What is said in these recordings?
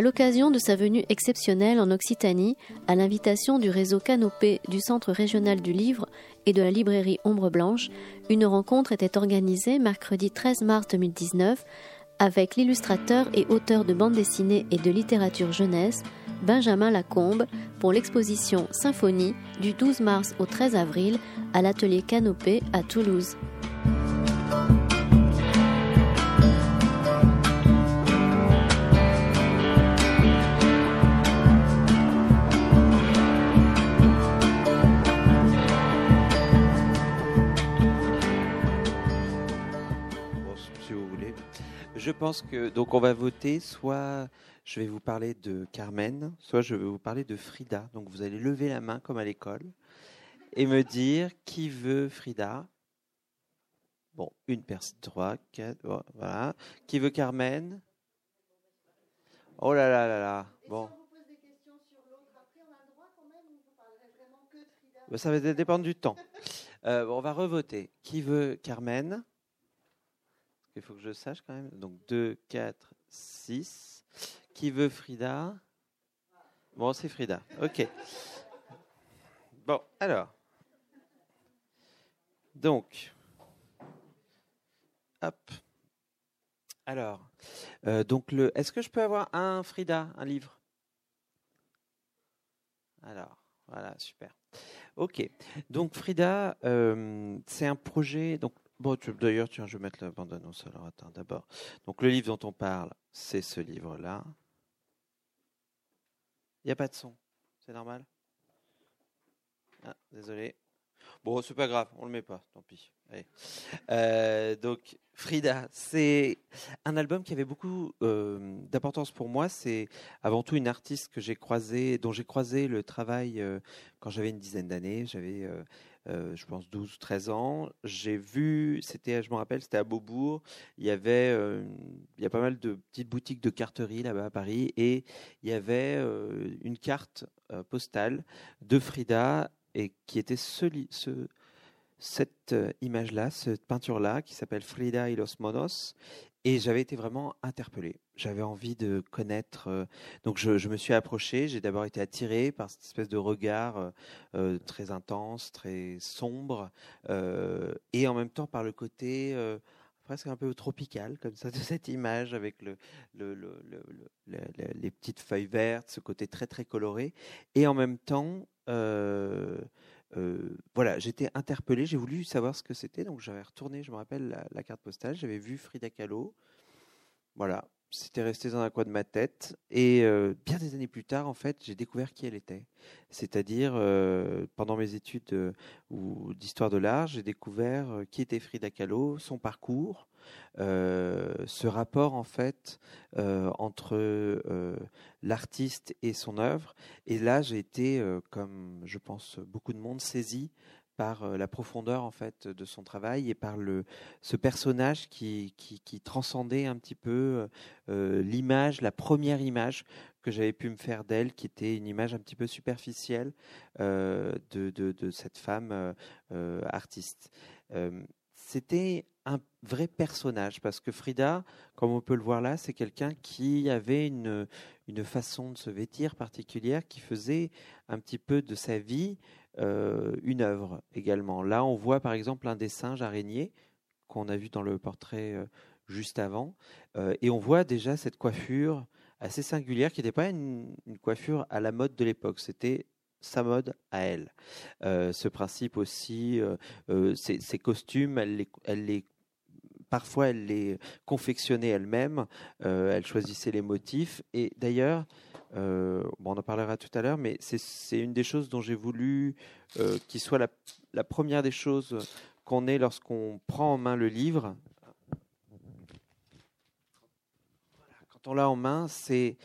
À l'occasion de sa venue exceptionnelle en Occitanie, à l'invitation du réseau Canopé du Centre régional du livre et de la librairie Ombre Blanche, une rencontre était organisée mercredi 13 mars 2019 avec l'illustrateur et auteur de bande dessinée et de littérature jeunesse, Benjamin Lacombe, pour l'exposition Symphonie du 12 mars au 13 avril à l'atelier Canopé à Toulouse. Pense que donc on va voter soit je vais vous parler de Carmen, soit je vais vous parler de Frida. Donc vous allez lever la main comme à l'école et me dire qui veut Frida. Bon, une personne, trois, quatre, voilà. Qui veut Carmen? Oh là là là là. Bon. Ça va dépendre du temps. Euh, on va revoter. Qui veut Carmen? Il faut que je sache quand même. Donc 2, 4, 6. Qui veut Frida? Bon, c'est Frida. Ok. Bon, alors. Donc. Hop. Alors. Euh, donc, le. Est-ce que je peux avoir un Frida, un livre? Alors, voilà, super. Ok. Donc, Frida, euh, c'est un projet. Donc, Bon, d'ailleurs, tiens, je vais mettre la bande-annonce. Alors, attends, d'abord. Donc, le livre dont on parle, c'est ce livre-là. Il n'y a pas de son. C'est normal? Ah, Désolé. Bon, c'est pas grave, on le met pas, tant pis. Euh, donc, Frida, c'est un album qui avait beaucoup euh, d'importance pour moi. C'est avant tout une artiste que j'ai croisée, dont j'ai croisé le travail euh, quand j'avais une dizaine d'années. J'avais euh, je pense 12 13 ans. J'ai vu, c'était, je me rappelle, c'était à Beaubourg. Il y avait, euh, il y a pas mal de petites boutiques de carterie là-bas à Paris, et il y avait euh, une carte postale de Frida et qui était ce, ce cette image-là, cette peinture-là, qui s'appelle Frida y los monos, et j'avais été vraiment interpellé. J'avais envie de connaître. Euh, donc je, me suis approché. J'ai d'abord été attiré par cette espèce de regard euh, euh, très intense, très sombre, et en même temps par le côté presque un peu tropical, comme ça, de cette image avec le, les petites feuilles vertes, ce côté très très coloré, et en même temps euh, voilà, j'étais interpellé, j'ai voulu savoir ce que c'était, donc j'avais retourné, je me rappelle, la, carte postale, j'avais vu Frida Kahlo. Voilà, c'était resté dans un coin de ma tête. Et euh, bien des années plus tard, en fait, j'ai découvert qui elle était. C'est-à-dire, euh, pendant mes études d'histoire de l'art, j'ai découvert qui était Frida Kahlo, son parcours, euh, ce rapport en fait euh, entre euh, l'artiste et son œuvre. Et là, j'ai été, comme je pense beaucoup de monde, saisi par la profondeur en fait de son travail et par le ce personnage qui, qui, transcendait un petit peu l'image, la première image que j'avais pu me faire d'elle, qui était une image un petit peu superficielle de, de, de, cette femme artiste. C'était un vrai personnage parce que Frida, comme on peut le voir là, c'est quelqu'un qui avait une, une façon de se vêtir particulière qui faisait un petit peu de sa vie euh, une œuvre également. Là, on voit par exemple un des singes araignées qu'on a vu dans le portrait euh, juste avant, euh, et on voit déjà cette coiffure assez singulière qui n'était pas une, une, coiffure à la mode de l'époque, c'était sa mode à elle. ce principe aussi, ces, costumes, elle les, elle les parfois elle les confectionnait elle-même, euh, elle choisissait les motifs. Et d'ailleurs, euh, on en parlera tout à l'heure, mais c'est une des choses dont j'ai voulu euh, qu'il soit la, première des choses qu'on ait lorsqu'on prend en main le livre. Quand on l'a en main, c'est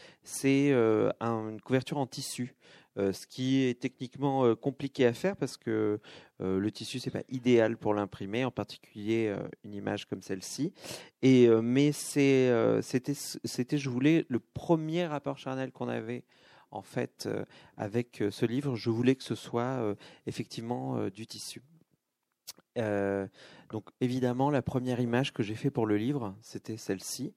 une couverture en tissu. Euh, ce qui est techniquement euh, compliqué à faire parce que euh, le tissu c'est pas idéal pour l'imprimer, en particulier une image comme celle-ci. Et mais c'était c'était je voulais le premier rapport charnel qu'on avait en fait avec ce livre, je voulais que ce soit effectivement du tissu. Donc évidemment, la première image que j'ai fait pour le livre, c'était celle-ci.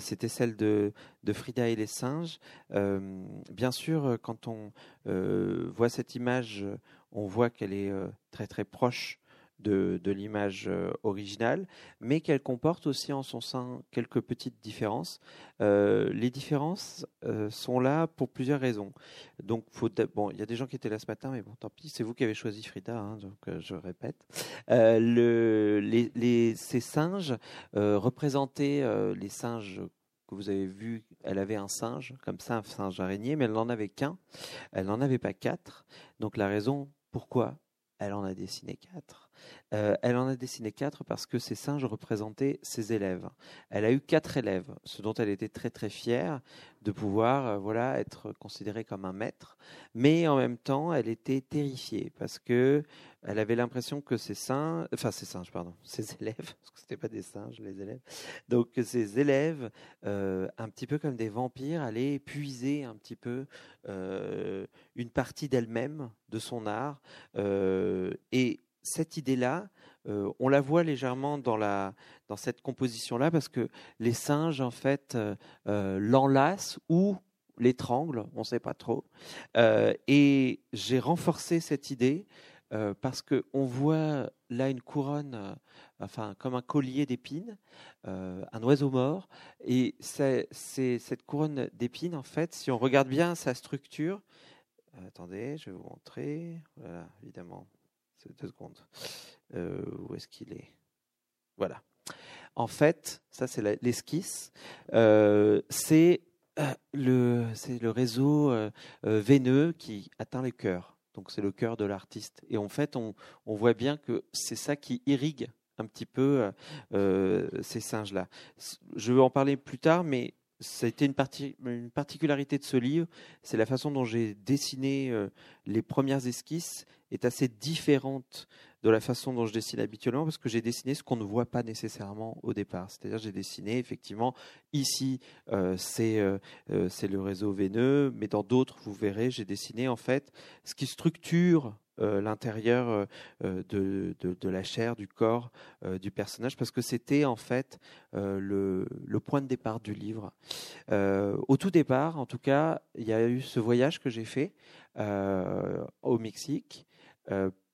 c'était celle de, de, Frida et les singes. bien sûr, quand on voit cette image, on voit qu'elle est très très proche de, l'image euh, originale, mais qu'elle comporte aussi en son sein quelques petites différences. Euh, les différences euh, sont là pour plusieurs raisons. Donc, faut, bon, il y a des gens qui étaient là ce matin, mais bon, tant pis, c'est vous qui avez choisi Frida, hein, donc je répète. Le, ces singes représentaient les singes que vous avez vus, elle avait un singe, comme ça, un singe araignée, mais elle n'en avait qu'un. Elle n'en avait pas quatre. Donc la raison pourquoi elle en a dessiné quatre, euh, elle en a dessiné quatre parce que ces singes représentaient ses élèves. Elle a eu quatre élèves, ce dont elle était très très fière de pouvoir euh, voilà être considérée comme un maître, mais en même temps elle était terrifiée parce que elle avait l'impression que ses singes, enfin ses singes pardon, ses élèves, parce que c'était pas des singes les élèves, donc ses élèves, euh, un petit peu comme des vampires, allaient puiser un petit peu une partie d'elle-même, de son art, et cette idée-là, euh, on la voit légèrement dans, cette composition-là parce que les singes, en fait, euh, euh, l'enlacent ou l'étranglent, on ne sait pas trop. et j'ai renforcé cette idée parce qu'on voit là une couronne, enfin, comme un collier d'épines, un oiseau mort. Et c'est cette couronne d'épines, en fait, si on regarde bien sa structure, attendez, je vais vous montrer. Voilà, évidemment, deux secondes. Euh, où est-ce qu'il est, Voilà. En fait, ça c'est l'esquisse. Euh, c'est euh, le, le réseau veineux qui atteint les cœurs. Donc c'est le cœur de l'artiste. Et en fait, on, voit bien que c'est ça qui irrigue un petit peu ces singes-là. Je vais en parler plus tard, mais ça a été une particularité de ce livre, c'est la façon dont j'ai dessiné les premières esquisses est assez différente de la façon dont je dessine habituellement parce que j'ai dessiné ce qu'on ne voit pas nécessairement au départ. C'est-à-dire j'ai dessiné effectivement ici euh, euh, euh, c'est le réseau veineux, mais dans d'autres vous verrez j'ai dessiné en fait ce qui structure l'intérieur de, de, la chair, du corps du personnage, parce que c'était en fait le, le, point de départ du livre. au tout départ, en tout cas, il y a eu ce voyage que j'ai fait au Mexique euh,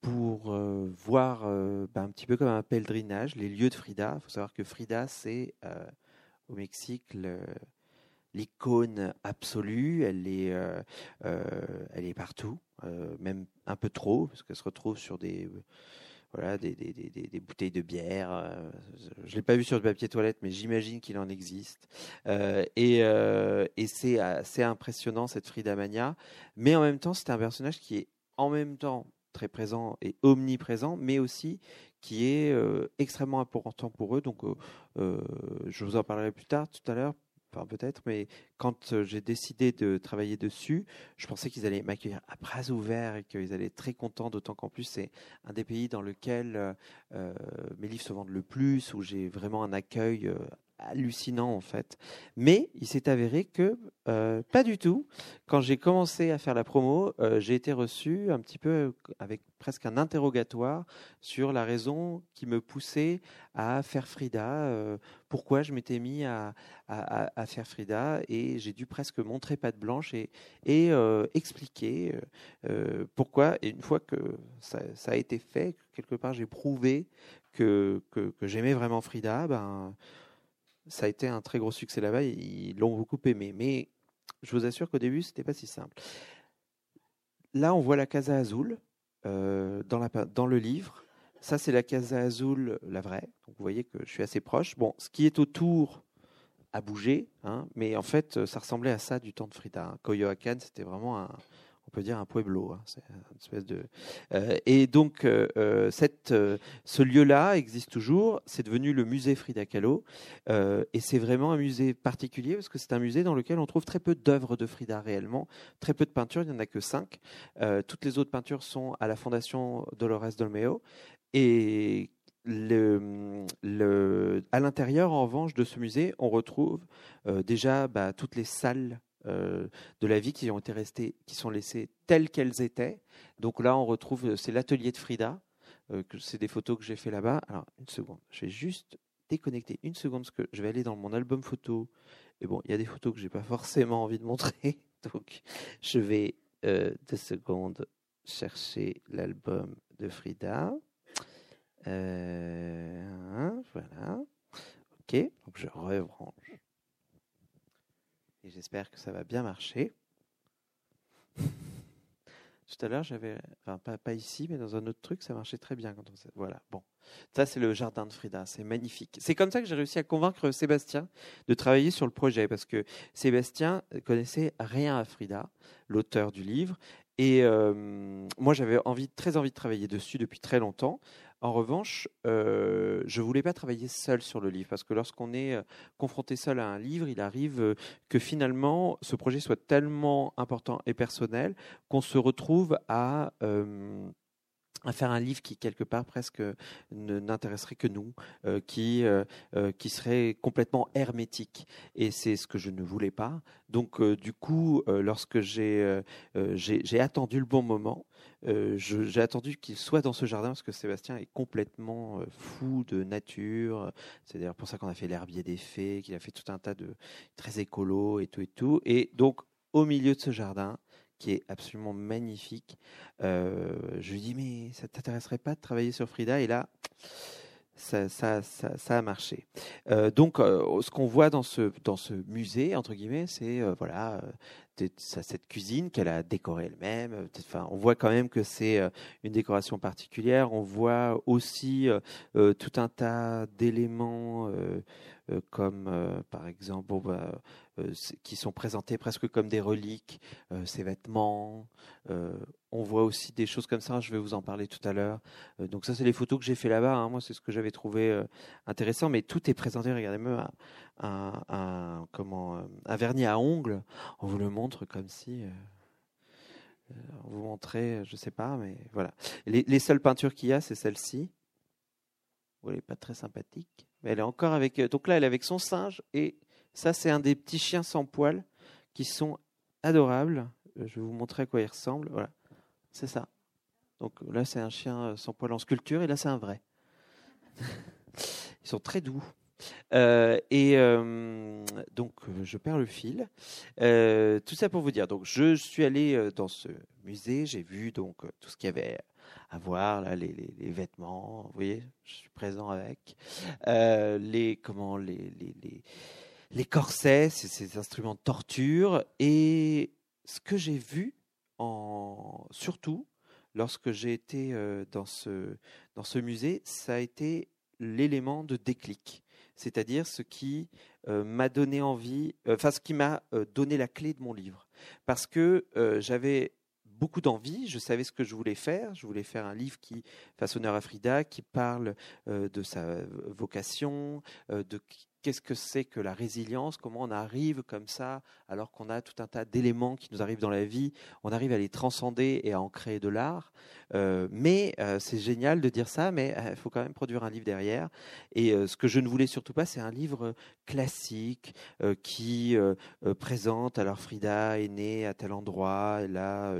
pour euh, voir euh, bah, un petit peu comme un pèlerinage les lieux de Frida. Il faut savoir que Frida, c'est au Mexique l'icône absolue. Elle est, elle est partout, même un peu trop, parce qu'elle se retrouve sur des voilà, des, des, des, des, bouteilles de bière. je ne l'ai pas vu sur le papier toilette, mais j'imagine qu'il en existe. et, et c'est assez impressionnant, cette Frida Mania. Mais en même temps, c'est un personnage qui est en même temps très présent et omniprésent, mais aussi qui est euh, extrêmement important pour eux. Donc, euh, euh, je vous en parlerai plus tard, tout à l'heure, peut-être, mais quand j'ai décidé de travailler dessus, je pensais qu'ils allaient m'accueillir à bras ouverts et qu'ils allaient être très contents, d'autant qu'en plus c'est un des pays dans lequel mes livres se vendent le plus, où j'ai vraiment un accueil hallucinant en fait. Mais il s'est avéré que euh, pas du tout. Quand j'ai commencé à faire la promo, euh, j'ai été reçu un petit peu avec presque un interrogatoire sur la raison qui me poussait à faire Frida, euh, pourquoi je m'étais mis à, à, faire Frida, et j'ai dû presque montrer patte blanche et, expliquer pourquoi. Et une fois que ça, ça, a été fait, quelque part j'ai prouvé que, que, que j'aimais vraiment Frida, ben ça a été un très gros succès là-bas. Ils l'ont beaucoup aimé. Mais je vous assure qu'au début, c'était pas si simple. Là, on voit la Casa Azul euh, dans, le livre. Ça, c'est la Casa Azul, la vraie. Vous voyez que je suis assez proche. Bon, ce qui est autour a bougé, hein, mais en fait, ça ressemblait à ça du temps de Frida. Coyoacán, c'était vraiment un, on peut dire un pueblo, hein, c'est une espèce de. Euh, et donc euh, euh, ce lieu-là existe toujours. C'est devenu le musée Frida Kahlo, et c'est vraiment un musée particulier parce que c'est un musée dans lequel on trouve très peu d'œuvres de Frida réellement, très peu de peintures. Il n'y en a que cinq. toutes les autres peintures sont à la Fondation Dolores Dolmeo et à l'intérieur, en revanche, de ce musée, on retrouve déjà bah, toutes les salles euh, de la vie qui ont été restées, qui sont laissées telles qu'elles étaient. Donc là, on retrouve, c'est l'atelier de Frida. que c'est des photos que j'ai fait là-bas. Alors, une seconde, je vais juste déconnecter une seconde parce que je vais aller dans mon album photo. Et bon, il y a des photos que j'ai pas forcément envie de montrer, donc je vais deux secondes chercher l'album de Frida. Voilà. Ok, donc je rebranche. Et j'espère que ça va bien marcher. Tout à l'heure, j'avais, enfin pas, ici, mais dans un autre truc, ça marchait très bien. Quand on, voilà, bon. Ça, c'est le jardin de Frida, c'est magnifique. C'est comme ça que j'ai réussi à convaincre Sébastien de travailler sur le projet, parce que Sébastien connaissait rien à Frida, l'auteur du livre, et euh, moi, j'avais très envie de travailler dessus depuis très longtemps. En revanche, euh, je ne voulais pas travailler seul sur le livre, parce que lorsqu'on est euh, confronté seul à un livre, il arrive euh, que finalement, ce projet soit tellement important et personnel qu'on se retrouve à à faire un livre qui quelque part presque n'intéresserait que nous, qui qui serait complètement hermétique. Et c'est ce que je ne voulais pas. Donc du coup, lorsque j'ai j'ai attendu le bon moment, euh, j'ai attendu qu'il soit dans ce jardin parce que Sébastien est complètement euh, fou de nature. C'est d'ailleurs pour ça qu'on a fait l'herbier des fées, qu'il a fait tout un tas de très écolo et tout et tout. Et donc, au milieu de ce jardin, qui est absolument magnifique, euh, je lui dis mais ça t'intéresserait pas de travailler sur Frida? Et là, ça, a marché. donc, ce qu'on voit dans ce, musée, entre guillemets, c'est voilà, cette cuisine qu'elle a décorée elle-même. Euh, enfin, on voit quand même que c'est euh, une décoration particulière. On voit aussi euh, tout un tas d'éléments comme par exemple bah, qui sont présentés presque comme des reliques, ses vêtements. on voit aussi des choses comme ça, je vais vous en parler tout à l'heure. donc ça, c'est les photos que j'ai fait là-bas. Hein. Moi, c'est ce que j'avais trouvé intéressant, mais tout est présenté, regardez-moi, un, comment, un vernis à ongles, on vous le montre comme si euh, euh, on vous montrait, je sais pas, mais voilà. Les, seules peintures qu'il y a, c'est celle-ci. elle n'est pas très sympathique, mais elle est encore avec. Donc là, elle est avec son singe et ça, c'est un des petits chiens sans poils qui sont adorables. Euh, je vais vous montrer à quoi ils ressemblent. Voilà, c'est ça. Donc là, c'est un chien sans poils en sculpture et là, c'est un vrai. Ils sont très doux. Euh, et euh, donc, je perds le fil. Euh, tout ça pour vous dire. Donc, je suis allé dans ce musée. J'ai vu donc tout ce qu'il y avait à voir, là, les, les, vêtements. Vous voyez, je suis présent avec les comment les les, les, corsets, ces, instruments de torture. Et ce que j'ai vu surtout lorsque j'ai été dans ce dans ce musée, ça a été l'élément de déclic c'est-à-dire ce qui euh, m'a donné envie, euh, ce qui m'a euh, donné la clé de mon livre. Parce que j'avais beaucoup d'envie, je savais ce que je voulais faire, je voulais faire un livre qui fasse honneur à Frida, qui parle de sa vocation, de qu'est-ce que c'est que la résilience, comment on arrive comme ça, alors qu'on a tout un tas d'éléments qui nous arrivent dans la vie, on arrive à les transcender et à en créer de l'art. Euh, mais euh, c'est génial de dire ça, mais il faut quand même produire un livre derrière. Et euh, ce que je ne voulais surtout pas, c'est un livre classique qui présente, alors Frida est née à tel endroit, elle a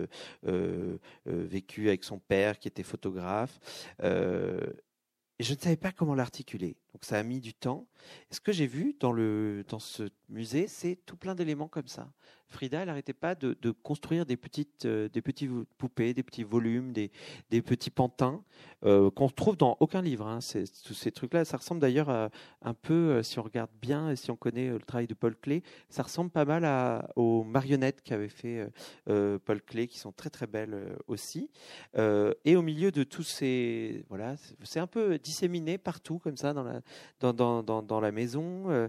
vécu avec son père qui était photographe. Et je ne savais pas comment l'articuler. Donc ça a mis du temps. Ce que j'ai vu dans, le, dans ce musée, c'est tout plein d'éléments comme ça. Frida, elle n'arrêtait pas de, construire des petites, euh, des petites poupées, des petits volumes, des, des petits pantins euh, qu'on trouve dans aucun livre. Hein. tous ces trucs-là, ça ressemble d'ailleurs un peu, euh, si on regarde bien et si on connaît le travail de Paul Klee, ça ressemble pas mal à, aux marionnettes qu'avait fait Paul Klee, qui sont très très belles aussi. et au milieu de tous ces, voilà, c'est un peu disséminé partout comme ça dans la, dans, la maison,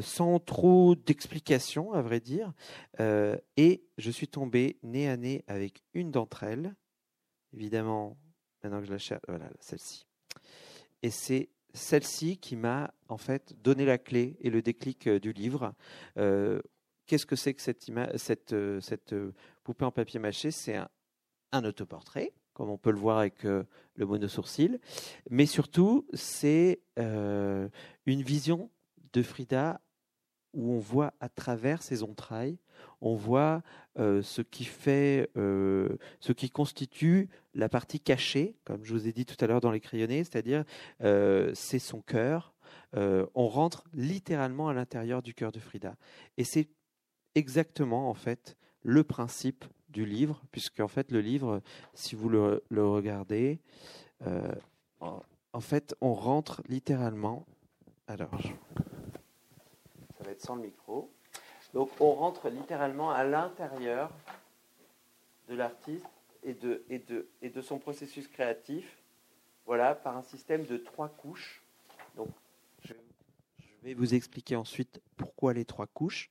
sans trop d'explications à vrai dire. Euh, et je suis tombé nez à nez avec une d'entre elles. Évidemment, maintenant que je la cherche, voilà, celle-ci. Et c'est celle-ci qui m'a en fait donné la clé et le déclic euh, du livre. Euh, qu'est-ce que c'est que cette, poupée en papier mâché? C'est un, autoportrait, comme on peut le voir avec le monosourcil, mais surtout c'est une vision de Frida où on voit à travers ses entrailles, on voit euh, ce qui fait, euh, ce qui constitue la partie cachée, comme je vous ai dit tout à l'heure dans les crayonnés, c'est-à-dire euh, c'est son cœur. on rentre littéralement à l'intérieur du cœur de Frida, et c'est exactement en fait le principe du livre, puisque en fait le livre, si vous le, regardez, en fait on rentre littéralement. Alors, ça va être sans le micro. Donc on rentre littéralement à l'intérieur de l'artiste et de, et, de, et de son processus créatif, voilà, par un système de trois couches. Donc je, vais vous expliquer ensuite pourquoi les trois couches.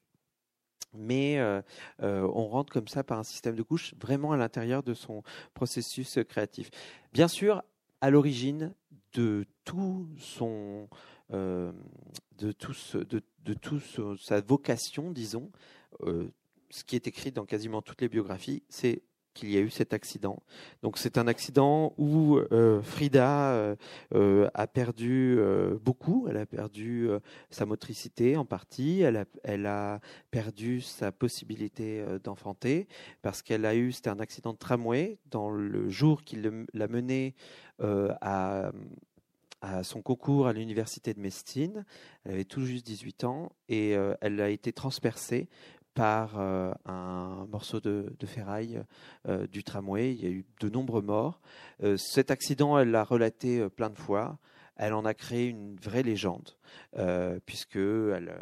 Mais euh, euh, on rentre comme ça par un système de couches vraiment à l'intérieur de son processus créatif. Bien sûr, à l'origine de tout son, euh, de tout, de, de tout sa vocation, disons, ce qui est écrit dans quasiment toutes les biographies, c'est qu'il y a eu cet accident. Donc c'est un accident où euh, Frida a perdu beaucoup. Elle a perdu sa motricité en partie. Elle a, perdu sa possibilité d'enfanter parce qu'elle a eu, c'était un accident de tramway dans le jour qui l'a mené à son concours à l'université de Mestine. Elle avait tout juste 18 ans et euh, elle a été transpercée par euh, un morceau de, ferraille euh, du tramway. Il y a eu de nombreux morts. cet accident, elle l'a relaté plein de fois. Elle en a créé une vraie légende, puisque elle,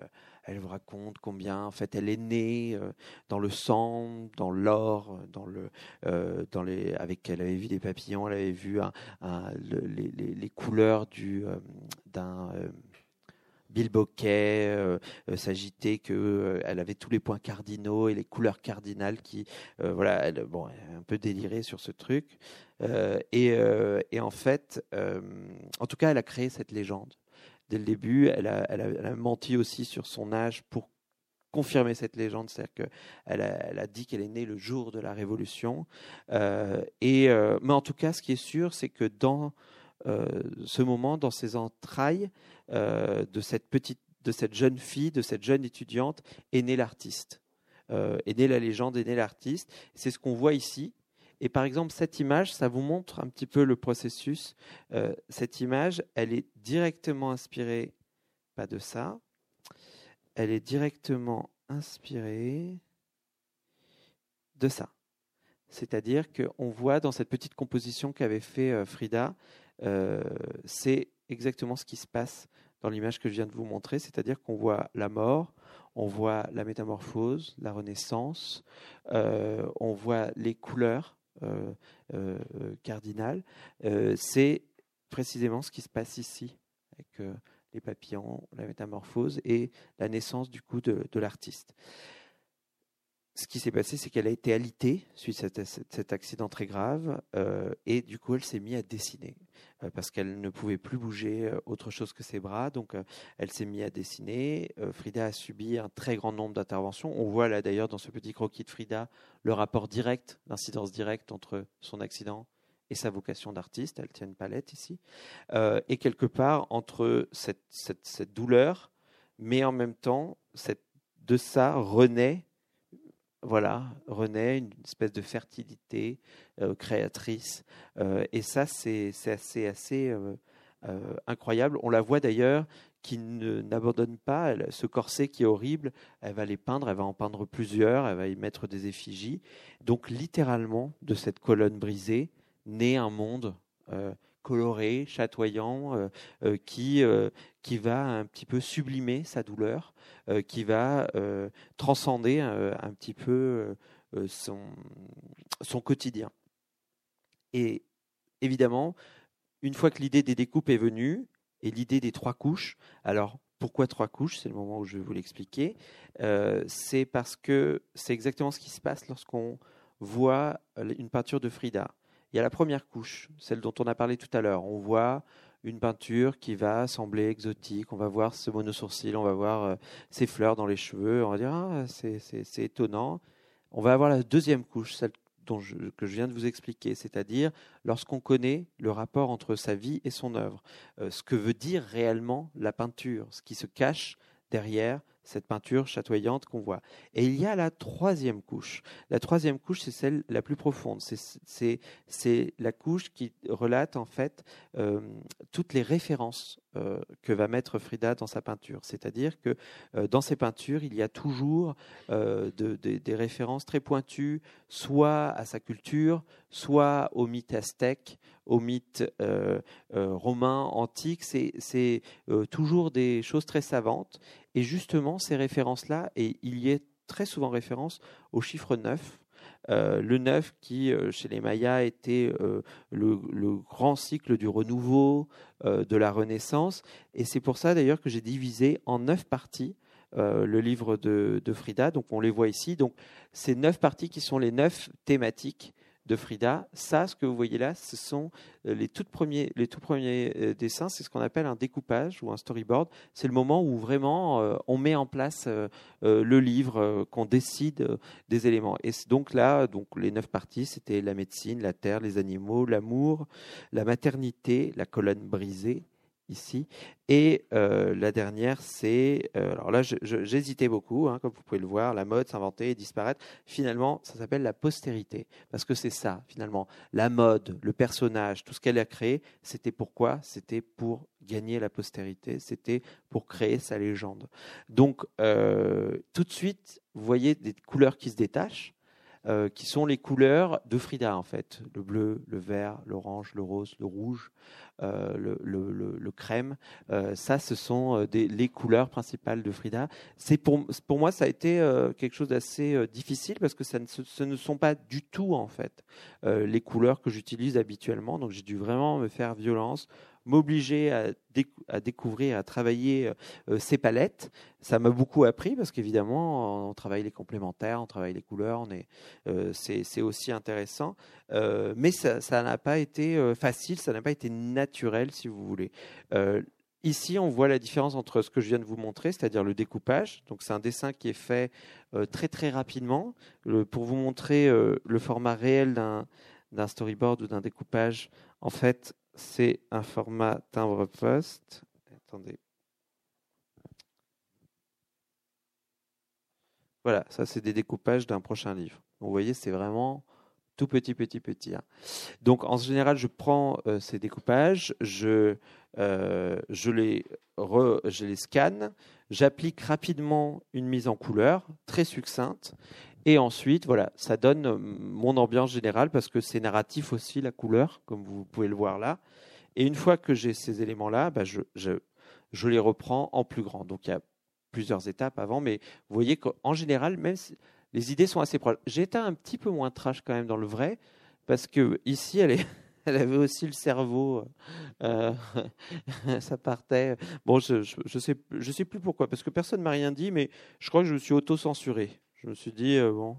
elle vous raconte combien en fait elle est née euh, dans le sang, dans l'or, dans le, euh, dans les, avec elle avait vu des papillons, elle avait vu les, couleurs du euh, d'un bilboquet euh, s'agiter que elle avait tous les points cardinaux et les couleurs cardinales qui voilà elle, bon un peu délirée sur ce truc et, et en fait en tout cas elle a créé cette légende dès le début. Elle a, elle, a, menti aussi sur son âge pour confirmer cette légende, c'est-à-dire qu'elle a, elle a dit qu'elle est née le jour de la Révolution. Euh, et, euh, mais en tout cas, ce qui est sûr, c'est que dans euh, ce moment, dans ses entrailles de cette petite, de cette jeune fille, de cette jeune étudiante, est née l'artiste. est née la légende, est née l'artiste. C'est ce qu'on voit ici. Et par exemple, cette image, ça vous montre un petit peu le processus. Euh, cette image, elle est directement inspirée, pas de ça, elle est directement inspirée de ça. C'est-à-dire qu'on voit dans cette petite composition qu'avait fait euh, Frida, euh, c'est exactement ce qui se passe dans l'image que je viens de vous montrer, c'est-à-dire qu'on voit la mort, on voit la métamorphose, la renaissance, on voit les couleurs, euh, euh, cardinal, euh, c'est précisément ce qui se passe ici avec les papillons, la métamorphose et la naissance du coup de, l'artiste ce qui s'est passé, c'est qu'elle a été alitée suite à cet, accident très grave, et du coup, elle s'est mise à dessiner. Euh, parce qu'elle ne pouvait plus bouger euh, autre chose que ses bras. Donc, euh, elle s'est mise à dessiner. Frida a subi un très grand nombre d'interventions. On voit là d'ailleurs dans ce petit croquis de Frida le rapport direct, l'incidence directe entre son accident et sa vocation d'artiste. Elle tient une palette ici. et quelque part, entre cette, douleur, mais en même temps, de ça renaît voilà, renaît une espèce de fertilité euh, créatrice. Euh, et ça, c'est assez, assez euh, incroyable. On la voit d'ailleurs qui n'abandonne pas ce corset qui est horrible. Elle va les peindre, elle va en peindre plusieurs, elle va y mettre des effigies. Donc littéralement, de cette colonne brisée, naît un monde coloré, chatoyant, qui, qui va un petit peu sublimer sa douleur euh, qui va euh, transcender euh, un petit peu son, son quotidien. Et évidemment, une fois que l'idée des découpes est venue, et l'idée des trois couches, alors pourquoi trois couches? C'est le moment où je vais vous l'expliquer. c'est parce que c'est exactement ce qui se passe lorsqu'on voit une peinture de Frida. Il y a la première couche, celle dont on a parlé tout à l'heure. On voit une peinture qui va sembler exotique. On va voir ce monosourcil, on va voir euh, ces fleurs dans les cheveux. On va dire ah, c'est étonnant. On va avoir la deuxième couche, celle dont que je viens de vous expliquer, c'est-à-dire lorsqu'on connaît le rapport entre sa vie et son œuvre, euh, ce que veut dire réellement la peinture, ce qui se cache derrière cette peinture chatoyante qu'on voit. Et il y a la troisième couche. La troisième couche, c'est celle la plus profonde. C'est la couche qui relate en fait euh, toutes les références euh, que va mettre Frida dans sa peinture. C'est-à-dire que euh, dans ses peintures, il y a toujours des références très pointues, soit à sa culture, soit au mythe aztèque, au mythe romain antique. C'est toujours des choses très savantes. Et justement, ces références-là, et il y est très souvent référence au chiffre 9, euh, le 9 qui, euh, chez les Mayas, était euh, le, grand cycle du renouveau, de la Renaissance. Et c'est pour ça d'ailleurs que j'ai divisé en neuf parties le livre de, de, Frida. Donc on les voit ici. Donc ces neuf parties qui sont les neuf thématiques de Frida. Ça, ce que vous voyez là, ce sont euh, les, tout premiers, les tout premiers euh, dessins. C'est ce qu'on appelle un découpage ou un storyboard. C'est le moment où vraiment euh, on met en place le livre, qu'on décide des éléments. Et donc là, donc les neuf parties, c'était la médecine, la terre, les animaux, l'amour, la maternité, la colonne brisée, ici. Et euh, la dernière, c'est. Euh, alors là, j'hésitais beaucoup, hein, comme vous pouvez le voir, la mode, s'inventer, disparaître. Finalement, ça s'appelle la postérité. Parce que c'est ça, finalement. La mode, le personnage, tout ce qu'elle a créé, c'était pourquoi? C'était pour gagner la postérité, c'était pour créer sa légende. Donc, euh, tout de suite, vous voyez des couleurs qui se détachent. Qui sont les couleurs de Frida en fait, le bleu, le vert, l'orange, le rose, le rouge, euh, le, le, crème. Euh, ça, ce sont euh, des, les couleurs principales de Frida. C'est pour, pour moi, ça a été quelque chose d'assez difficile parce que ça ne, ce ne sont pas du tout en fait les couleurs que j'utilise habituellement. Donc j'ai dû vraiment me faire violence m'obliger à, découvrir, à travailler euh, ces palettes. Ça m'a beaucoup appris parce qu'évidemment, on travaille les complémentaires, on travaille les couleurs, euh, c'est, aussi intéressant. Euh, mais ça n'a pas été facile, ça n'a pas été naturel, si vous voulez. Ici, on voit la différence entre ce que je viens de vous montrer, c'est-à-dire le découpage. Donc, c'est un dessin qui est fait très très rapidement. pour vous montrer le format réel d'un storyboard ou d'un découpage, en fait, c'est un format timbre-poste. Attendez. Voilà, ça c'est des découpages d'un prochain livre. vous voyez, c'est vraiment tout petit, petit, petit. Hein. Donc en général, je prends euh, ces découpages, je, euh, je, les je les scanne, j'applique rapidement une mise en couleur très succincte et ensuite, voilà, ça donne euh, mon ambiance générale parce que c'est narratif aussi la couleur, comme vous pouvez le voir là. Et une fois que j'ai ces éléments-là, bah, je, les reprends en plus grand. Donc il y a plusieurs étapes avant, mais vous voyez qu'en général, même les idées sont assez proches. J'ai été un petit peu moins trash quand même dans le vrai, parce que ici, elle, avait aussi le cerveau. Euh, ça partait. Bon, je ne sais plus pourquoi, parce que personne ne m'a rien dit, mais je crois que je me suis auto-censuré. Je me suis dit, euh, bon,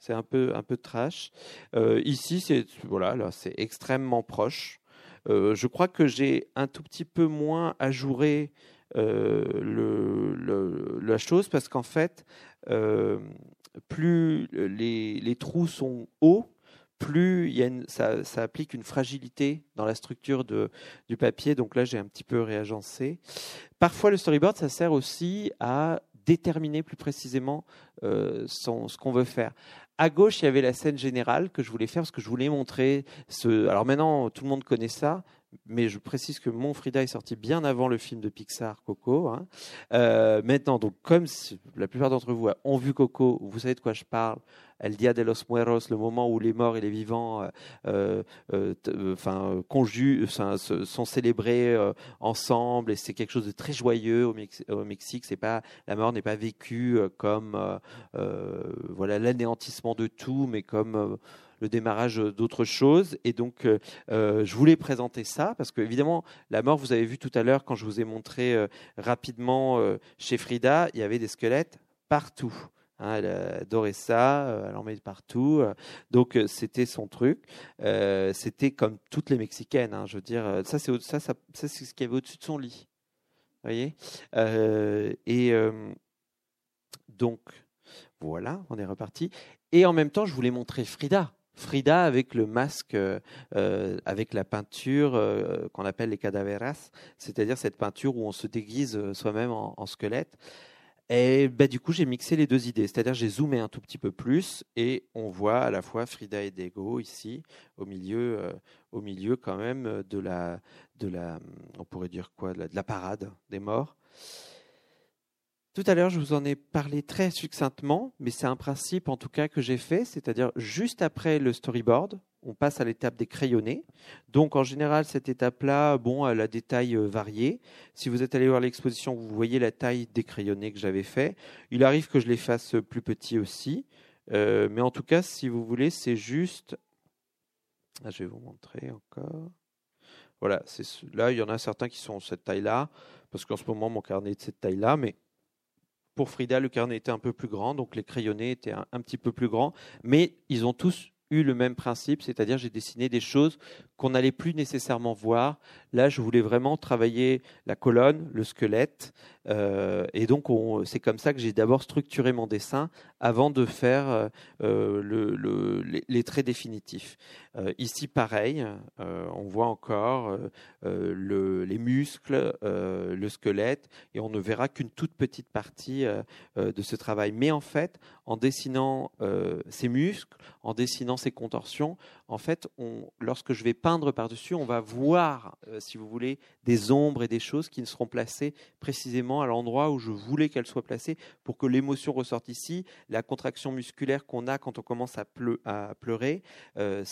c'est un peu, un peu trash. Euh, ici, c'est voilà, là, c'est extrêmement proche. Euh, je crois que j'ai un tout petit peu moins ajouré la chose parce qu'en fait, plus les, les, trous sont hauts, plus y a ça, ça, applique une fragilité dans la structure de, du papier. Donc là, j'ai un petit peu réagencé. Parfois, le storyboard, ça sert aussi à déterminer plus précisément euh, ce qu'on veut faire. À gauche, il y avait la scène générale que je voulais faire parce que je voulais montrer ce. Alors maintenant, tout le monde connaît ça, mais je précise que Mon Frida est sorti bien avant le film de Pixar Coco. Hein. Euh, maintenant, donc comme la plupart d'entre vous ont vu Coco, vous savez de quoi je parle. El Dia de los Muertos, le moment où les morts et les vivants, euh, euh, enfin, sont célébrés ensemble, et c'est quelque chose de très joyeux au, Mexique. Pas la mort n'est pas vécue comme voilà l'anéantissement de tout, mais comme le démarrage d'autres choses. Et donc, euh, euh, je voulais présenter ça parce que, évidemment, la mort, vous avez vu tout à l'heure quand je vous ai montré euh, rapidement chez Frida, il y avait des squelettes partout. Hein, elle adorait ça, elle en met partout. Donc c'était son truc. c'était comme toutes les Mexicaines. Hein, je veux dire, ça c'est ça, ça, c'est ce qu'il y avait au-dessus de son lit. Vous voyez Et donc voilà, on est reparti. Et en même temps, je voulais montrer Frida. Frida avec le masque, euh, euh, avec la peinture euh, qu'on appelle les cadaveras, c'est-à-dire cette peinture où on se déguise soi-même en, squelette. Et bah, du coup, j'ai mixé les deux idées, c'est-à-dire j'ai zoomé un tout petit peu plus et on voit à la fois Frida et Diego ici, au milieu, au milieu quand même de la, de la, on pourrait dire quoi, de la parade des morts. Tout à l'heure, je vous en ai parlé très succinctement, mais c'est un principe en tout cas que j'ai fait, c'est-à-dire juste après le storyboard, on passe à l'étape des crayonnés. Donc en général, cette étape-là, bon, elle a des tailles euh, variées. Si vous êtes allé voir l'exposition, vous voyez la taille des crayonnés que j'avais fait. Il arrive que je les fasse plus petits aussi, euh, mais en tout cas, si vous voulez, c'est juste. Ah, je vais vous montrer encore. Voilà, là, il y en a certains qui sont cette taille-là, parce qu'en ce moment, mon carnet est de cette taille-là, mais pour Frida, le carnet était un peu plus grand, donc les crayonnés étaient un, petit peu plus grands, mais ils ont tous eu le même principe, c'est-à-dire j'ai dessiné des choses qu'on n'allait plus nécessairement voir. Là, je voulais vraiment travailler la colonne, le squelette, euh, et donc c'est comme ça que j'ai d'abord structuré mon dessin avant de faire euh, euh, le, les, traits définitifs. ici, pareil, on voit encore les muscles, le squelette, et on ne verra qu'une toute petite partie de ce travail. Mais en fait, en dessinant ces muscles, en dessinant ces contorsions, en fait, lorsque je vais peindre par-dessus, on va voir, euh, si vous voulez, des ombres et des choses qui ne seront placées précisément à l'endroit où je voulais qu'elles soient placées pour que l'émotion ressorte ici. La contraction musculaire qu'on a quand on commence à, pleurer, euh,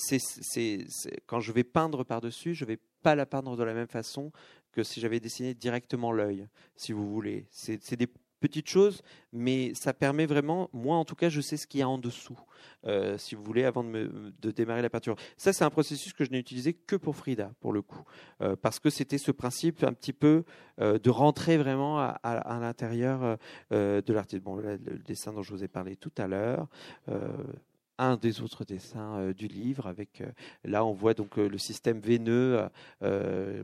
quand je vais peindre par-dessus, je ne vais pas la peindre de la même façon que si j'avais dessiné directement l'œil, si vous voulez. C'est des petite chose, mais ça permet vraiment, moi en tout cas, je sais ce qu'il y a en dessous, euh, si vous voulez, avant de, démarrer la peinture. Ça, c'est un processus que je n'ai utilisé que pour Frida, pour le coup, euh, parce que c'était ce principe un petit peu euh, de rentrer vraiment à, l'intérieur de l'artiste. Bon, le dessin dont je vous ai parlé tout à l'heure un des autres dessins du livre. Avec là, on voit donc le système veineux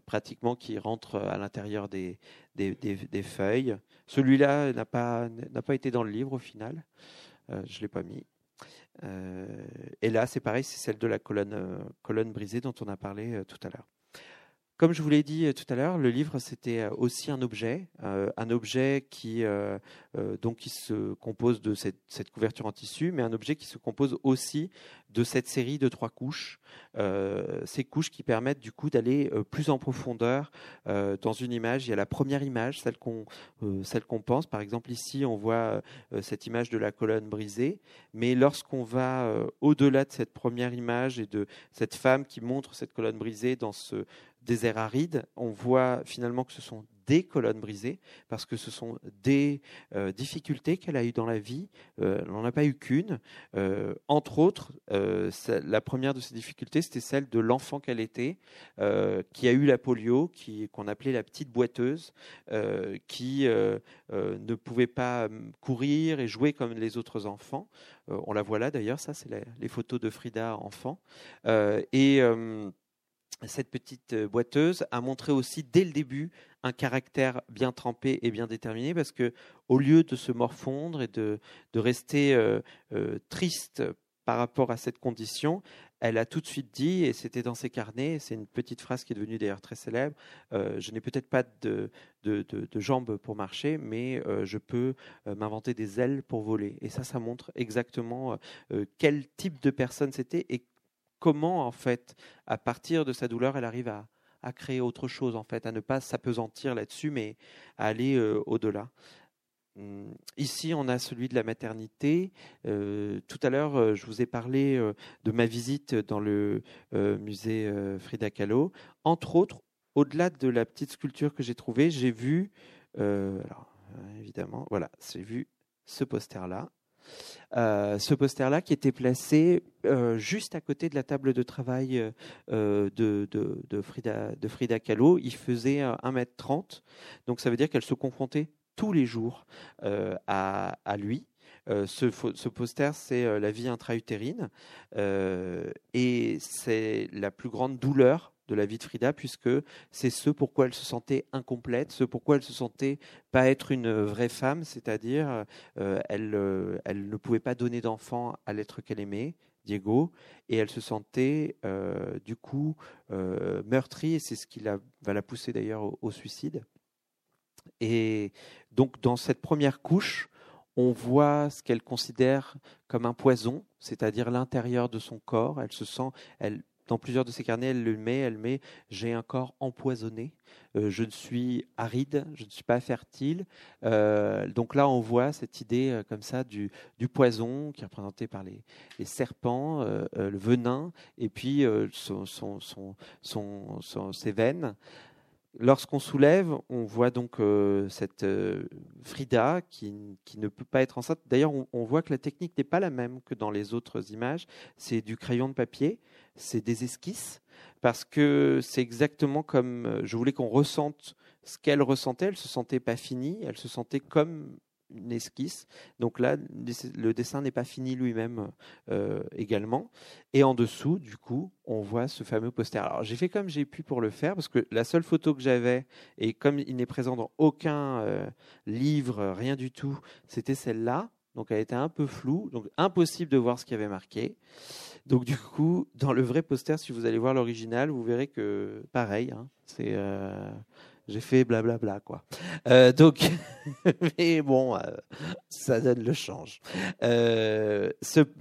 pratiquement qui rentre à l'intérieur des, des, feuilles. Celui-là n'a pas n'a pas été dans le livre au final. je l'ai pas mis. et là, c'est pareil, c'est celle de la colonne colonne brisée dont on a parlé tout à l'heure. Comme je vous l'ai dit euh, tout à l'heure, le livre c'était euh, aussi un objet, euh, un objet qui se compose de cette, couverture en tissu, mais un objet qui se compose aussi de cette série de trois couches, ces couches qui permettent du coup d'aller plus en profondeur dans une image. Il y a la première image, celle qu'on celle qu'on pense. Par exemple ici, on voit cette image de la colonne brisée, mais lorsqu'on va au-delà de cette première image et de cette femme qui montre cette colonne brisée dans ce désert aride, on voit finalement que ce sont des colonnes brisées, parce que ce sont des euh, difficultés qu'elle a eues dans la vie. Euh, elle n'en a pas eu qu'une. Euh, entre autres, la première de ces difficultés, c'était celle de l'enfant qu'elle était, qui a eu la polio, qu'on appelait la petite boiteuse, qui ne pouvait pas courir et jouer comme les autres enfants. on la voit là d'ailleurs, ça c'est les photos de Frida enfant. et cette petite euh, boiteuse a montré aussi dès le début un caractère bien trempé et bien déterminé parce que au lieu de se morfondre et de, rester euh, euh, triste par rapport à cette condition, elle a tout de suite dit, et c'était dans ses carnets, c'est une petite phrase qui est devenue d'ailleurs très célèbre, je n'ai peut-être pas de, jambes pour marcher, mais je peux m'inventer des ailes pour voler. Et ça, ça montre exactement quel type de personne c'était et comment, en fait, à partir de sa douleur, elle arrive à, créer autre chose, en fait, à ne pas s'apesantir là-dessus, mais à aller euh, au-delà. Hum, ici, on a celui de la maternité. Euh, tout à l'heure, euh, je vous ai parlé de ma visite dans le musée Frida Kahlo. Entre autres, au-delà de la petite sculpture que j'ai trouvée, j'ai vu, évidemment, voilà, j'ai vu ce poster-là. Euh, ce poster-là qui était placé euh, juste à côté de la table de travail euh, de, Frida, Kahlo. Il faisait 1m30, donc ça veut dire qu'elle se confrontait tous les jours à, lui. ce, poster, c'est la vie intra-utérine et c'est la plus grande douleur de la vie de Frida, puisque c'est ce pourquoi elle se sentait incomplète, ce pourquoi elle se sentait pas être une vraie femme, c'est-à-dire euh, elle, euh, elle ne pouvait pas donner d'enfant à l'être qu'elle aimait, Diego, et elle se sentait euh, du coup meurtrie, et c'est ce qui va la pousser d'ailleurs au, suicide. Et donc dans cette première couche, on voit ce qu'elle considère comme un poison, c'est-à-dire l'intérieur de son corps. Elle se sent, elle, dans plusieurs de ses carnets, elle le met, elle met j'ai un corps empoisonné, euh, je suis aride, je ne suis pas fertile. Euh, donc là, on voit cette idée euh, comme ça du, poison qui est représenté par les, serpents, le venin, et puis ses veines. Lorsqu'on soulève, on voit donc cette Frida qui, ne peut pas être enceinte. D'ailleurs, on, voit que la technique n'est pas la même que dans les autres images. C'est du crayon de papier c'est des esquisses, parce que c'est exactement comme euh, je voulais qu'on ressente ce qu'elle ressentait. Elle se sentait pas finie, elle se sentait comme une esquisse. Donc là, le dessin n'est pas fini lui-même euh, également. Et en dessous, du coup, on voit ce fameux poster. Alors j'ai fait comme j'ai pu pour le faire, parce que la seule photo que j'avais, et comme il n'est présent dans aucun euh, livre, rien du tout, c'était celle-là. Donc elle était un peu floue, donc impossible de voir ce qu'il y avait marqué. Donc du coup, dans le vrai poster, si vous allez voir l'original, vous verrez que pareil, hein, c'est euh, j'ai fait blablabla bla, bla, quoi. Euh, donc, mais bon, euh, ça donne le change.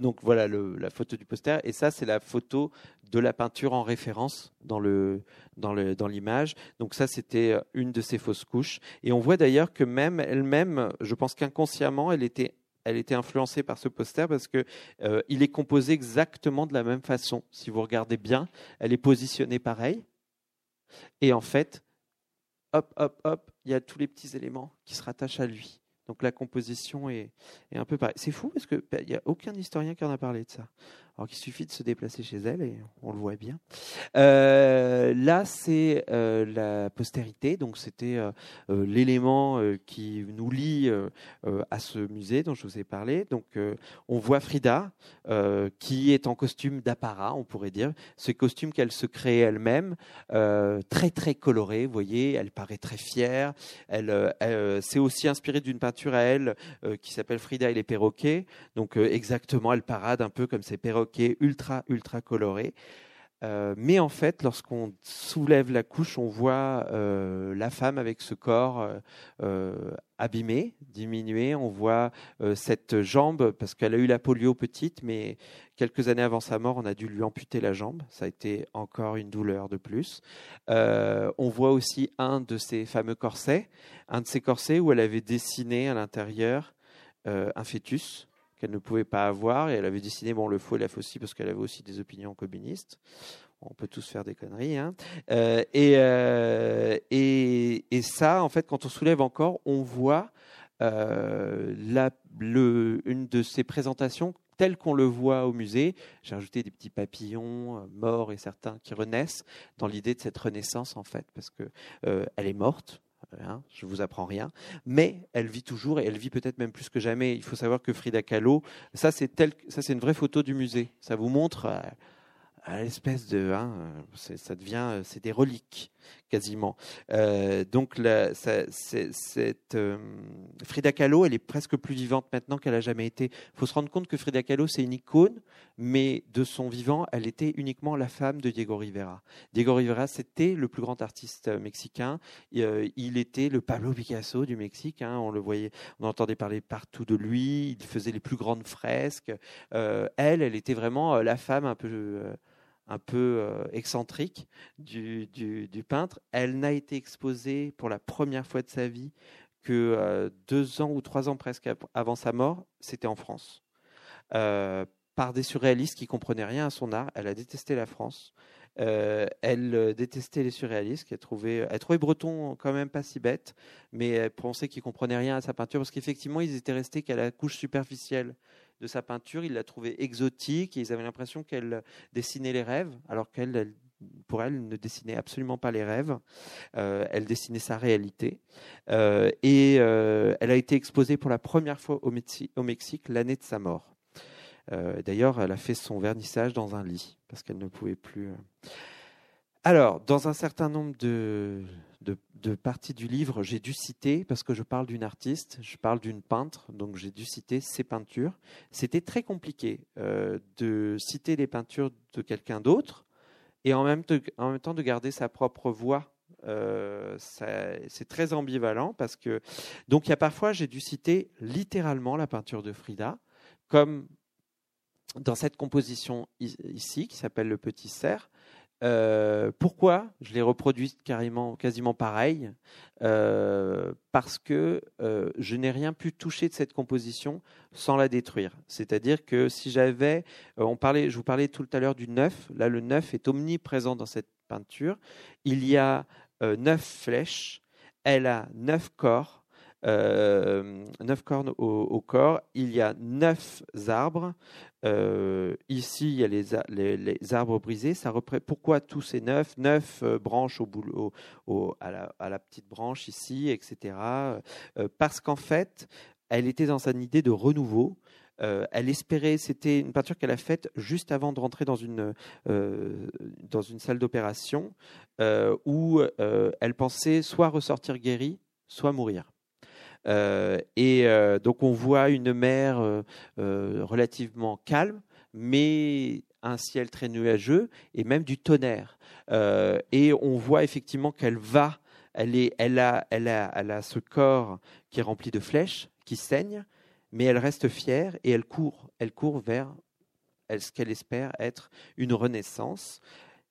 donc voilà la photo du poster, et ça c'est la photo de la peinture en référence dans l'image. Donc ça c'était une de ces fausses couches, et on voit d'ailleurs que même elle-même, je pense qu'inconsciemment, elle était elle était influencée par ce poster parce que euh, il est composé exactement de la même façon. Si vous regardez bien, elle est positionnée pareil. Et en fait, hop, hop, hop, il y a tous les petits éléments qui se rattachent à lui. Donc la composition est, un peu pareille. C'est fou parce qu'il bah, n'y a aucun historien qui en a parlé de ça. Alors qu'il suffit de se déplacer chez elle et on le voit bien. Euh, là, c'est euh, la postérité, donc c'était euh, l'élément qui nous lie à ce musée dont je vous ai parlé. Donc, on voit Frida qui est en costume d'apparat, on pourrait dire, ce costume qu'elle se crée elle-même, très très coloré. Vous voyez, elle paraît très fière. Elle, elle s'est aussi inspirée d'une peinture à elle qui s'appelle Frida et les perroquets. Donc, exactement, elle parade un peu comme ces perroquets ultra, ultra coloré. Euh, mais en fait, lorsqu'on soulève la couche, on voit euh, la femme avec ce corps euh, abîmé, diminué. On voit cette jambe, parce qu'elle a eu la polio petite, mais quelques années avant sa mort, on a dû lui amputer la jambe. Ça a été encore une douleur de plus. on voit aussi un de ces fameux corsets, un de ces corsets où elle avait dessiné à l'intérieur un fœtus qu'elle ne pouvait pas avoir, et elle avait dessiné bon, le faux et la faucille parce qu'elle avait aussi des opinions communistes. On peut tous faire des conneries. Hein. Euh, euh, et, et, ça, en fait, quand on soulève encore, on voit euh, la, le, une de ces présentations telle qu'on le voit au musée. J'ai rajouté des petits papillons morts et certains qui renaissent dans l'idée de cette renaissance, en fait, parce que elle est morte, Hein, je vous apprends rien, mais elle vit toujours et elle vit peut-être même plus que jamais. Il faut savoir que Frida Kahlo, ça c'est ça c'est une vraie photo du musée. Ça vous montre euh, l'espèce de, hein, ça devient, c'est des reliques quasiment. Euh, donc euh, Frida Kahlo, elle est presque plus vivante maintenant qu'elle a jamais été. Il faut se rendre compte que Frida Kahlo, c'est une icône, mais de son vivant, elle était uniquement la femme de Diego Rivera. Diego Rivera, c'était le plus grand artiste mexicain. Euh, il était le Pablo Picasso du Mexique. Hein, on le voyait, on entendait parler partout de lui. Il faisait les plus grandes fresques. elle, elle était vraiment la femme un peu un peu euh, excentrique du, peintre. Elle n'a été exposée pour la première fois de sa vie que euh, deux ans ou trois ans presque avant sa mort, c'était en France. Euh, par des surréalistes qui comprenaient rien à son art. Elle a détesté la France. elle détestait les surréalistes, elle trouvait, elle trouvait Breton quand même pas si bête, mais elle pensait qu'ils comprenaient rien à sa peinture parce qu'effectivement ils étaient restés qu'à la couche superficielle de sa peinture, ils la trouvaient exotique et ils avaient l'impression qu'elle dessinait les rêves, alors qu'elle, pour elle, ne dessinait absolument pas les rêves. Euh, elle dessinait sa réalité. Euh, et euh, elle a été exposée pour la première fois au, au Mexique l'année de sa mort. D'ailleurs, elle a fait son vernissage dans un lit parce qu'elle ne pouvait plus. Alors, dans un certain nombre de, parties du livre, j'ai dû citer, parce que je parle d'une artiste, je parle d'une peintre, donc j'ai dû citer ses peintures. C'était très compliqué euh, de citer les peintures de quelqu'un d'autre et en même, temps de garder sa propre voix c'est très ambivalent parce que donc il y a parfois j'ai dû citer littéralement la peinture de Frida comme dans cette composition ici qui s'appelle le petit cerf euh, pourquoi je l'ai reproduite carrément, quasiment pareil? Euh, Parce que euh, je n'ai rien pu toucher de cette composition sans la détruire. C'est-à-dire que si j'avais, on parlait, je vous parlais tout à l'heure du neuf. Là, le neuf est omniprésent dans cette peinture. Il y a neuf flèches. Elle a neuf corps. Neuf cornes au, corps, il y a neuf arbres, euh, ici, il y a les, arbres brisés. Ça Pourquoi tous ces neuf? Neuf euh, branches au, à, la, petite branche ici, etc. Euh, parce qu'en fait, elle était dans une idée de renouveau. elle espérait, c'était une peinture qu'elle a faite juste avant de rentrer dans une, dans une salle d'opération où elle pensait soit ressortir guérie, soit mourir. Euh, et euh, donc on voit une mer euh, relativement calme, mais un ciel très nuageux et même du tonnerre. et on voit effectivement qu'elle va, elle, est, elle, a, elle, a, elle a ce corps qui est rempli de flèches, qui saigne, mais elle reste fière et elle court, elle court vers ce qu'elle espère être une renaissance.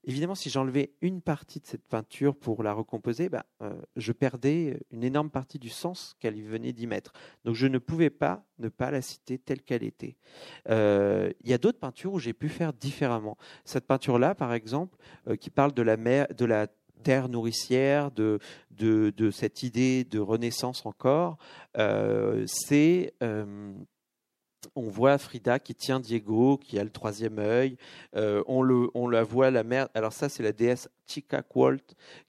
Évidemment, si j'enlevais une partie de cette peinture pour la recomposer, ben, euh, je perdais une énorme partie du sens qu'elle venait d'y mettre. Donc je ne pouvais pas ne pas la citer telle qu'elle était. Euh, il y a d'autres peintures où j'ai pu faire différemment. Cette peinture-là, par exemple, euh, qui parle de la, terre nourricière, de, cette idée de renaissance encore, c'est on voit Frida qui tient Diego, qui a le troisième œil. Euh, on, le, on la voit, la mère. Alors, ça, c'est la déesse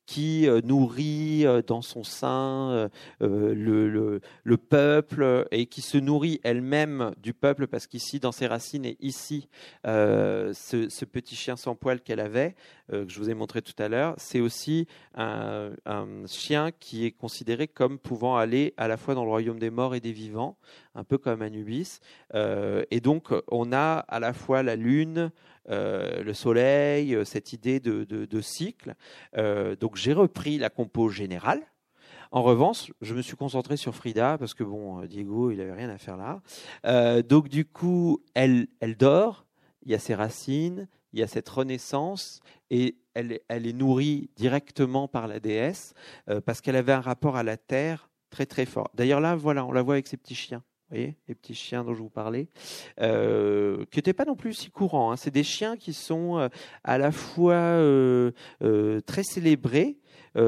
Qui euh, nourrit euh, dans son sein le, le, peuple et qui se nourrit elle-même du peuple parce qu'ici, dans ses racines, et ici, ce, petit chien sans poil qu'elle avait, que je vous ai montré tout à l'heure, c'est aussi un, chien qui est considéré comme pouvant aller à la fois dans le royaume des morts et des vivants, un peu comme Anubis. et donc, on a à la fois la lune, euh, le soleil, euh, cette idée de, cycle. Euh, donc j'ai repris la compo générale. En revanche, je me suis concentré sur Frida parce que bon, Diego, il avait rien à faire là. donc du coup, elle, elle dort. Il y a ses racines, il y a cette renaissance et elle, elle est nourrie directement par la déesse parce qu'elle avait un rapport à la terre très très fort. D'ailleurs là, voilà, on la voit avec ses petits chiens les petits chiens dont je vous parlais, euh, qui n'étaient pas non plus si courants. Hein. C'est des chiens qui sont euh, à la fois euh, très célébrés,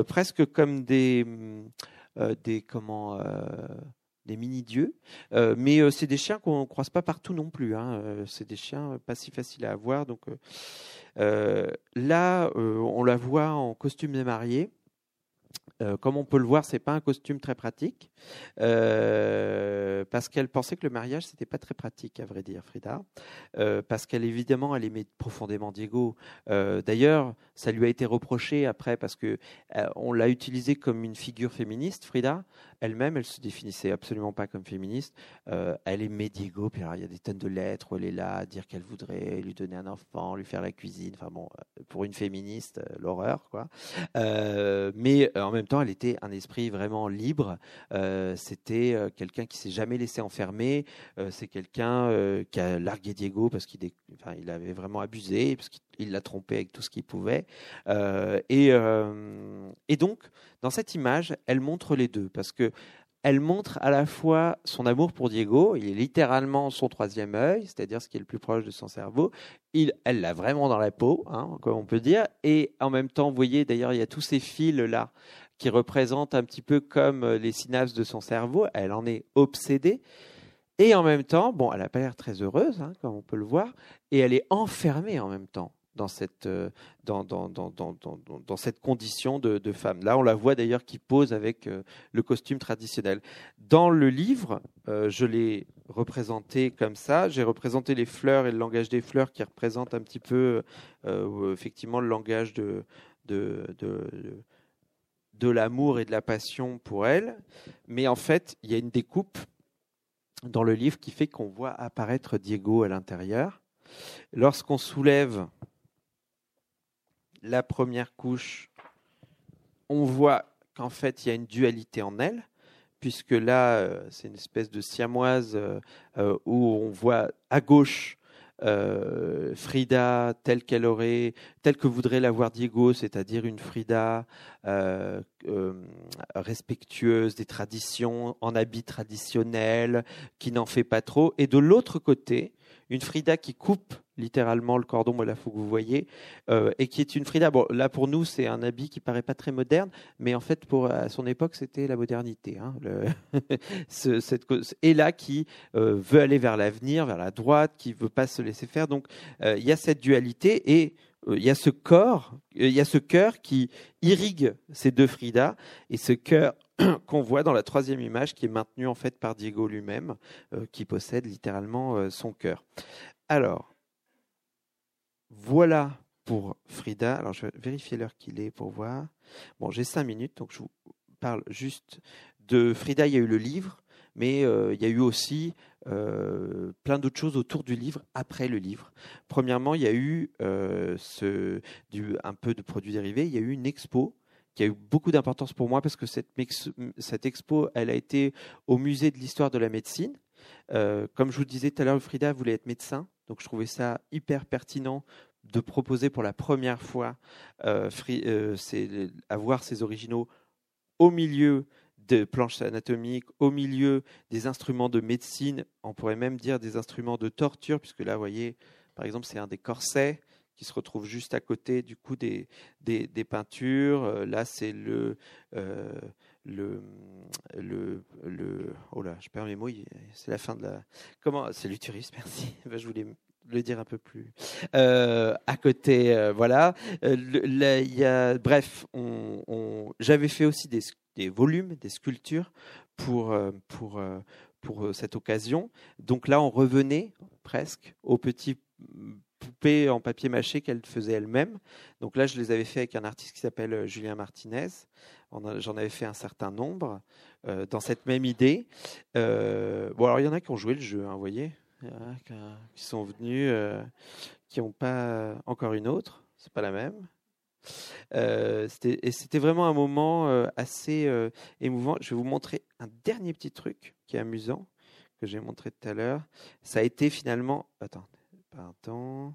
presque comme des, des comment des mini-dieux, mais c'est des chiens qu'on ne croise pas partout non plus. Hein. c'est des chiens pas si faciles à avoir. Donc là, on la voit en costume des mariés. Euh, comme on peut le voir, c'est pas un costume très pratique, euh, parce qu'elle pensait que le mariage c'était pas très pratique, à vrai dire, Frida, euh, parce qu'elle évidemment elle aimait profondément Diego. D'ailleurs, ça lui a été reproché après parce que on l'a utilisé comme une figure féministe, Frida. Elle-même, elle se définissait absolument pas comme féministe. elle aimait Diego, puis il y a des tonnes de lettres où elle est là dire qu'elle voudrait lui donner un enfant, lui faire la cuisine. Enfin bon, pour une féministe, l'horreur quoi. mais en même temps, elle était un esprit vraiment libre. Euh, c'était euh, quelqu'un qui s'est jamais laissé enfermer. Euh, c'est quelqu'un qui a largué Diego parce qu'il il avait vraiment abusé, parce qu'il l'a trompé avec tout ce qu'il pouvait. Et, et, donc, dans cette image, elle montre les deux parce que elle montre à la fois son amour pour Diego, il est littéralement son troisième œil, c'est-à-dire ce qui est le plus proche de son cerveau. Il, elle l'a vraiment dans la peau, hein, comme on peut dire. Et en même temps, vous voyez, d'ailleurs, il y a tous ces fils-là qui représentent un petit peu comme euh, les synapses de son cerveau. Elle en est obsédée. Et en même temps, bon, elle n'a pas l'air très heureuse, hein, comme on peut le voir, et elle est enfermée en même temps dans cette, euh, dans, dans, dans, dans, cette condition de, de, femme. Là, on la voit d'ailleurs qui pose avec euh, le costume traditionnel. Dans le livre, je l'ai représenté comme ça. J'ai représenté les fleurs et le langage des fleurs qui représentent un petit peu, effectivement, le langage de, de, de de l'amour et de la passion pour elle, mais en fait, il y a une découpe dans le livre qui fait qu'on voit apparaître Diego à l'intérieur. Lorsqu'on soulève la première couche on voit qu'en fait, il y a une dualité en elle, puisque là, c'est une espèce de siamoise où on voit à gauche euh, Frida telle qu'elle aurait, telle que voudrait l'avoir Diego, c'est-à-dire une Frida euh, euh, respectueuse des traditions, en habit traditionnel, qui n'en fait pas trop, et de l'autre côté, une Frida qui coupe littéralement le cordon, voilà, faut que vous voyez, euh, et qui est une Frida. Bon, là pour nous, c'est un habit qui paraît pas très moderne, mais en fait, pour à son époque, c'était la modernité. Hein, cette, et là, qui euh, veut aller vers l'avenir, vers la droite, qui veut pas se laisser faire. Donc, euh, il y a cette dualité et il y a ce corps, il y a ce cœur qui irrigue ces deux Frida, et ce cœur qu'on voit dans la troisième image qui est maintenue en fait par Diego lui-même, qui possède littéralement son cœur. Alors, voilà pour Frida. Alors, je vais vérifier l'heure qu'il est pour voir. Bon, j'ai cinq minutes, donc je vous parle juste de Frida. Il y a eu le livre, mais euh, il y a eu aussi euh, plein d'autres choses autour du livre, après le livre. Premièrement, il y a eu euh, un peu de produits dérivés. Il y a eu une expo qui a eu beaucoup d'importance pour moi parce que cette, expo, elle a été au musée de l'histoire de la médecine. comme je vous disais tout à l'heure, Frida voulait être médecin. Donc je trouvais ça hyper pertinent de proposer pour la première fois euh, euh avoir ces originaux au milieu des planches anatomiques, au milieu des instruments de médecine, on pourrait même dire des instruments de torture, puisque là, vous voyez, par exemple, c'est un des corsets qui se retrouve juste à côté du coup des, des, peintures. Euh, là, c'est le, euh, le, le, le, oh là, je perds mes mots, c'est la fin de la, comment, c'est l'uturus, merci, je voulais le dire un peu plus euh, à côté, voilà. Y a, bref, on, j'avais fait aussi des, des, volumes, des sculptures pour, pour, pour cette occasion. Donc là, on revenait presque aux petits poupées en papier mâché qu'elle faisait elle-même. Donc là, je les avais fait avec un artiste qui s'appelle Julien Martinez. J'en avais fait un certain nombre dans cette même idée. bon, alors il y en a qui ont joué le jeu, hein, vous voyez qui sont venus, euh, qui n'ont pas encore une autre, c'est pas la même. Euh, et c'était vraiment un moment euh, assez émouvant. Je vais vous montrer un dernier petit truc qui est amusant que j'ai montré tout à l'heure. Ça a été finalement, attends, pardon,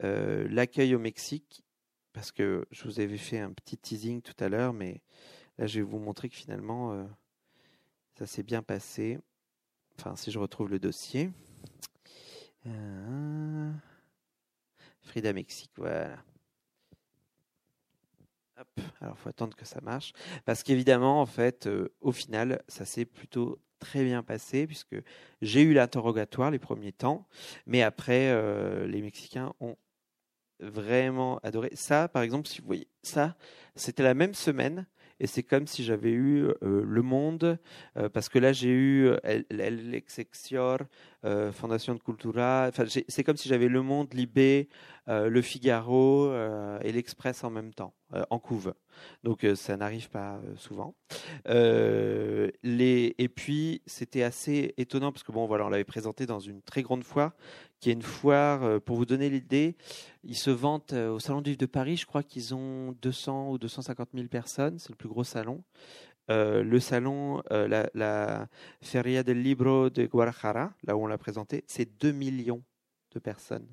l'accueil au Mexique, parce que je vous avais fait un petit teasing tout à l'heure, mais là je vais vous montrer que finalement ça s'est bien passé. Enfin, si je retrouve le dossier. Euh, Frida Mexique, voilà. Hop, alors faut attendre que ça marche. Parce qu'évidemment, en fait, euh, au final, ça s'est plutôt très bien passé puisque j'ai eu l'interrogatoire les premiers temps, mais après, euh, les Mexicains ont vraiment adoré. Ça, par exemple, si vous voyez, ça, c'était la même semaine et c'est comme si j'avais eu euh, Le Monde, euh, parce que là j'ai eu El, Excelsior, Fondation de Cultura, enfin, c'est comme si j'avais Le Monde, Libé, Le Figaro et l'Express en même temps, en couve. Donc ça n'arrive pas souvent. Et puis c'était assez étonnant, parce que bon voilà, on l'avait présenté dans une très grande foire, qui est une foire, pour vous donner l'idée, ils se vantent au Salon du Livre de Paris, je crois qu'ils ont 200 ou 250 000 personnes, c'est le plus gros salon. Euh, le salon, euh, la, Feria del Libro de Guadalajara, là où on l'a présenté, c'est 2 millions de personnes.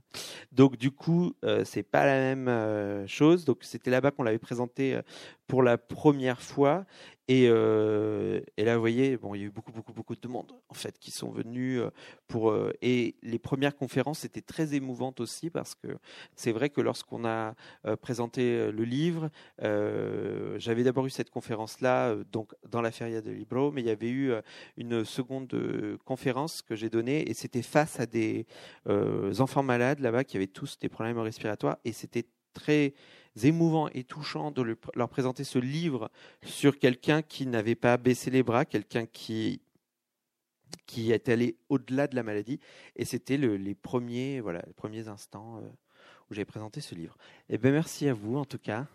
Donc du coup, euh, c'est pas la même chose. Donc c'était là-bas qu'on l'avait présenté pour la première fois euh, et, là, vous voyez, bon, il y a eu beaucoup, beaucoup, beaucoup de monde en fait qui sont venus euh, pour. Euh, et les premières conférences étaient très émouvantes aussi parce que c'est vrai que lorsqu'on a présenté le livre, j'avais d'abord eu cette conférence-là, donc dans la Feria de Libro, mais il y avait eu une seconde conférence que j'ai donnée et c'était face à des enfants malades là-bas qui avaient tous des problèmes respiratoires et c'était très émouvant et touchant de leur présenter ce livre sur quelqu'un qui n'avait pas baissé les bras, quelqu'un qui qui est allé au-delà de la maladie. Et c'était le, les premiers, voilà, les premiers instants euh, où j'ai présenté ce livre. Et eh ben merci à vous en tout cas.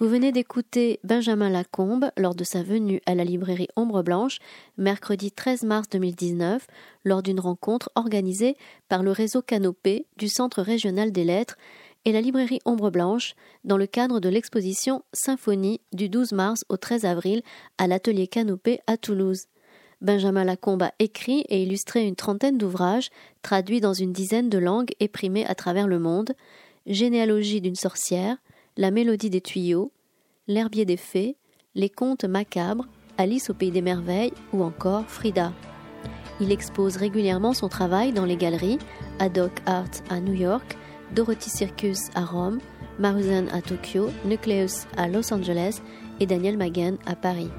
Vous venez d'écouter Benjamin Lacombe lors de sa venue à la librairie Ombre Blanche, mercredi 13 mars 2019, lors d'une rencontre organisée par le réseau Canopé du Centre régional des lettres et la librairie Ombre Blanche dans le cadre de l'exposition Symphonie du 12 mars au 13 avril à l'atelier Canopé à Toulouse. Benjamin Lacombe a écrit et illustré une trentaine d'ouvrages traduits dans une dizaine de langues et primés à travers le monde Généalogie d'une sorcière, La mélodie des tuyaux, L'herbier des fées, Les contes macabres, Alice au pays des merveilles ou encore Frida. Il expose régulièrement son travail dans les galeries Adoc Art à New York, Dorothy Circus à Rome, Maruzen à Tokyo, Nucleus à Los Angeles et Daniel Magen à Paris.